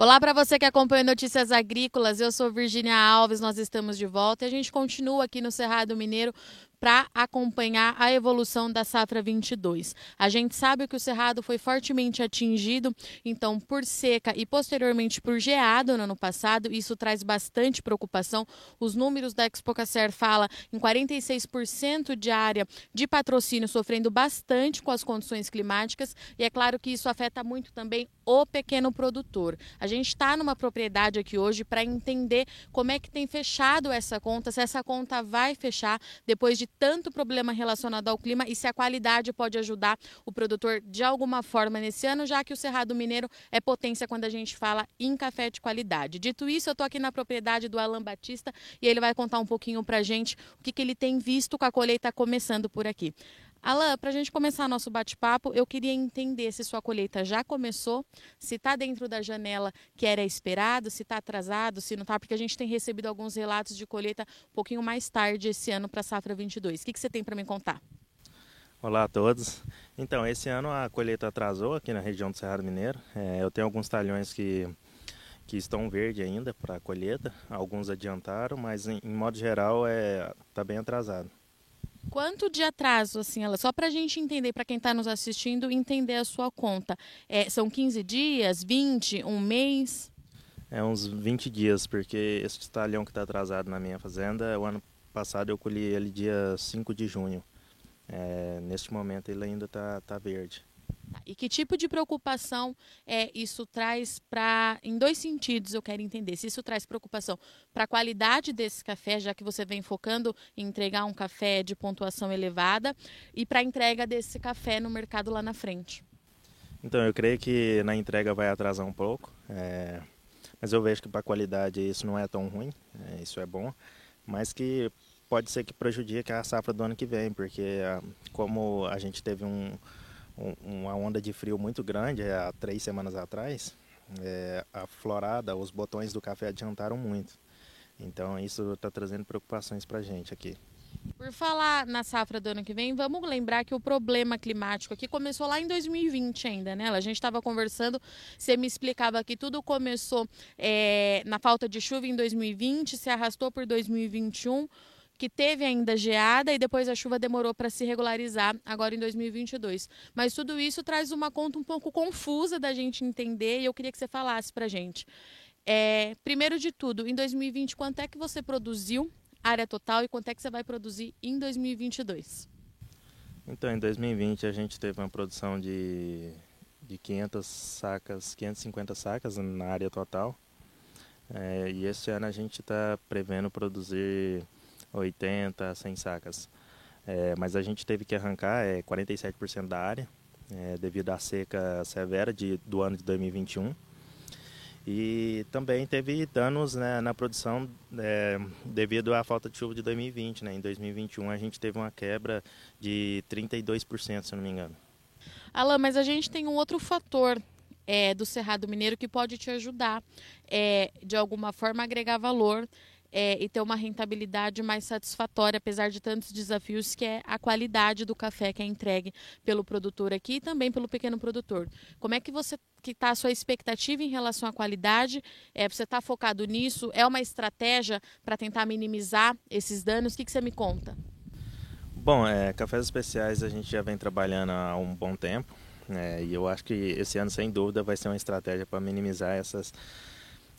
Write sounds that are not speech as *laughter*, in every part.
Olá para você que acompanha Notícias Agrícolas. Eu sou Virginia Alves, nós estamos de volta e a gente continua aqui no Cerrado Mineiro para acompanhar a evolução da safra 22. A gente sabe que o cerrado foi fortemente atingido, então por seca e posteriormente por geado no ano passado, isso traz bastante preocupação. Os números da Expocacer fala em 46% de área de patrocínio sofrendo bastante com as condições climáticas e é claro que isso afeta muito também o pequeno produtor. A gente está numa propriedade aqui hoje para entender como é que tem fechado essa conta, se essa conta vai fechar depois de tanto problema relacionado ao clima e se a qualidade pode ajudar o produtor de alguma forma nesse ano, já que o Cerrado Mineiro é potência quando a gente fala em café de qualidade. Dito isso, eu estou aqui na propriedade do Alan Batista e ele vai contar um pouquinho para a gente o que, que ele tem visto com a colheita começando por aqui. Alan, para a gente começar nosso bate-papo, eu queria entender se sua colheita já começou, se está dentro da janela que era esperado, se está atrasado, se não está, porque a gente tem recebido alguns relatos de colheita um pouquinho mais tarde esse ano para a safra 22. O que, que você tem para me contar? Olá a todos. Então, esse ano a colheita atrasou aqui na região do Cerrado Mineiro. É, eu tenho alguns talhões que, que estão verde ainda para a colheita, alguns adiantaram, mas em, em modo geral está é, tá bem atrasado. Quanto de atraso, assim, ela, só para a gente entender, para quem está nos assistindo, entender a sua conta. É, são 15 dias, 20, um mês? É uns 20 dias, porque esse talhão que está atrasado na minha fazenda, o ano passado eu colhi ele dia 5 de junho. É, neste momento ele ainda está tá verde. E que tipo de preocupação é, isso traz para. Em dois sentidos eu quero entender. Se isso traz preocupação para a qualidade desse café, já que você vem focando em entregar um café de pontuação elevada, e para a entrega desse café no mercado lá na frente. Então, eu creio que na entrega vai atrasar um pouco, é... mas eu vejo que para a qualidade isso não é tão ruim, é... isso é bom, mas que pode ser que prejudique a safra do ano que vem, porque ah, como a gente teve um uma onda de frio muito grande há três semanas atrás, é, a florada, os botões do café adiantaram muito. Então isso está trazendo preocupações para a gente aqui. Por falar na safra do ano que vem, vamos lembrar que o problema climático aqui começou lá em 2020 ainda, né? A gente estava conversando, você me explicava que tudo começou é, na falta de chuva em 2020, se arrastou por 2021 que teve ainda geada e depois a chuva demorou para se regularizar agora em 2022. Mas tudo isso traz uma conta um pouco confusa da gente entender e eu queria que você falasse para a gente. É, primeiro de tudo, em 2020, quanto é que você produziu área total e quanto é que você vai produzir em 2022? Então, em 2020 a gente teve uma produção de, de 500 sacas, 550 sacas na área total. É, e esse ano a gente está prevendo produzir 80, 100 sacas. É, mas a gente teve que arrancar é, 47% da área é, devido à seca severa de, do ano de 2021. E também teve danos né, na produção é, devido à falta de chuva de 2020. Né? Em 2021 a gente teve uma quebra de 32%, se não me engano. Alain, mas a gente tem um outro fator é, do Cerrado Mineiro que pode te ajudar, é, de alguma forma, agregar valor é, e ter uma rentabilidade mais satisfatória, apesar de tantos desafios, que é a qualidade do café que é entregue pelo produtor aqui e também pelo pequeno produtor. Como é que você que está a sua expectativa em relação à qualidade? É, você está focado nisso? É uma estratégia para tentar minimizar esses danos? O que, que você me conta? Bom, é, cafés especiais a gente já vem trabalhando há um bom tempo. É, e eu acho que esse ano, sem dúvida, vai ser uma estratégia para minimizar essas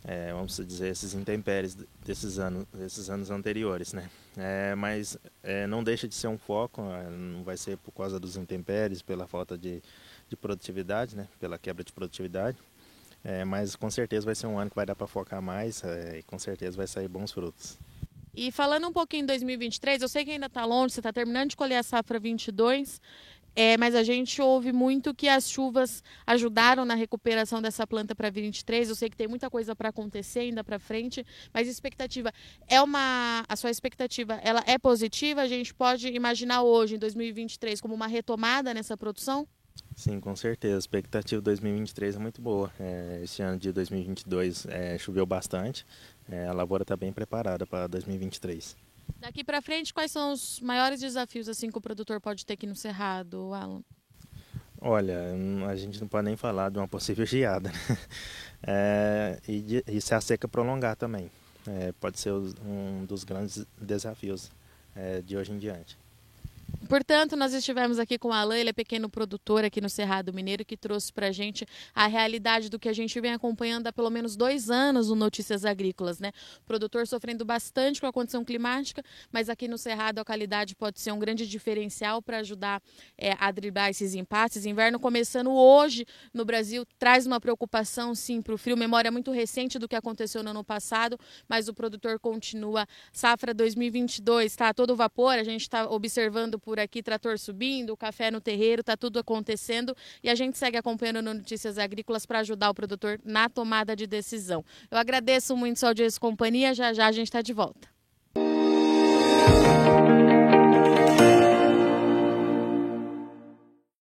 é, vamos dizer, esses intempéries desses anos, desses anos anteriores, né? É, mas é, não deixa de ser um foco, é, não vai ser por causa dos intempéries, pela falta de, de produtividade, né? Pela quebra de produtividade. É, mas com certeza vai ser um ano que vai dar para focar mais é, e com certeza vai sair bons frutos. E falando um pouquinho em 2023, eu sei que ainda está longe, você está terminando de colher a safra 22, é, mas a gente ouve muito que as chuvas ajudaram na recuperação dessa planta para 23. Eu sei que tem muita coisa para acontecer ainda para frente, mas expectativa é uma a sua expectativa, ela é positiva? A gente pode imaginar hoje em 2023 como uma retomada nessa produção? Sim, com certeza. A expectativa de 2023 é muito boa. É, esse ano de 2022 é, choveu bastante. É, a lavoura está bem preparada para 2023. Daqui para frente, quais são os maiores desafios assim que o produtor pode ter aqui no Cerrado, Alan? Olha, a gente não pode nem falar de uma possível geada, né? *laughs* É, e, e se a seca prolongar também. É, pode ser um dos grandes desafios é, de hoje em diante. Portanto, nós estivemos aqui com o Alain, ele é pequeno produtor aqui no Cerrado Mineiro, que trouxe para a gente a realidade do que a gente vem acompanhando há pelo menos dois anos no Notícias Agrícolas, né? O produtor sofrendo bastante com a condição climática, mas aqui no Cerrado a qualidade pode ser um grande diferencial para ajudar é, a driblar esses impasses. Inverno começando hoje no Brasil traz uma preocupação, sim, para o frio. Memória muito recente do que aconteceu no ano passado, mas o produtor continua. Safra 2022 está todo vapor, a gente está observando por aqui, trator subindo, café no terreiro, está tudo acontecendo e a gente segue acompanhando no Notícias Agrícolas para ajudar o produtor na tomada de decisão. Eu agradeço muito sua audiência e companhia, já já a gente está de volta.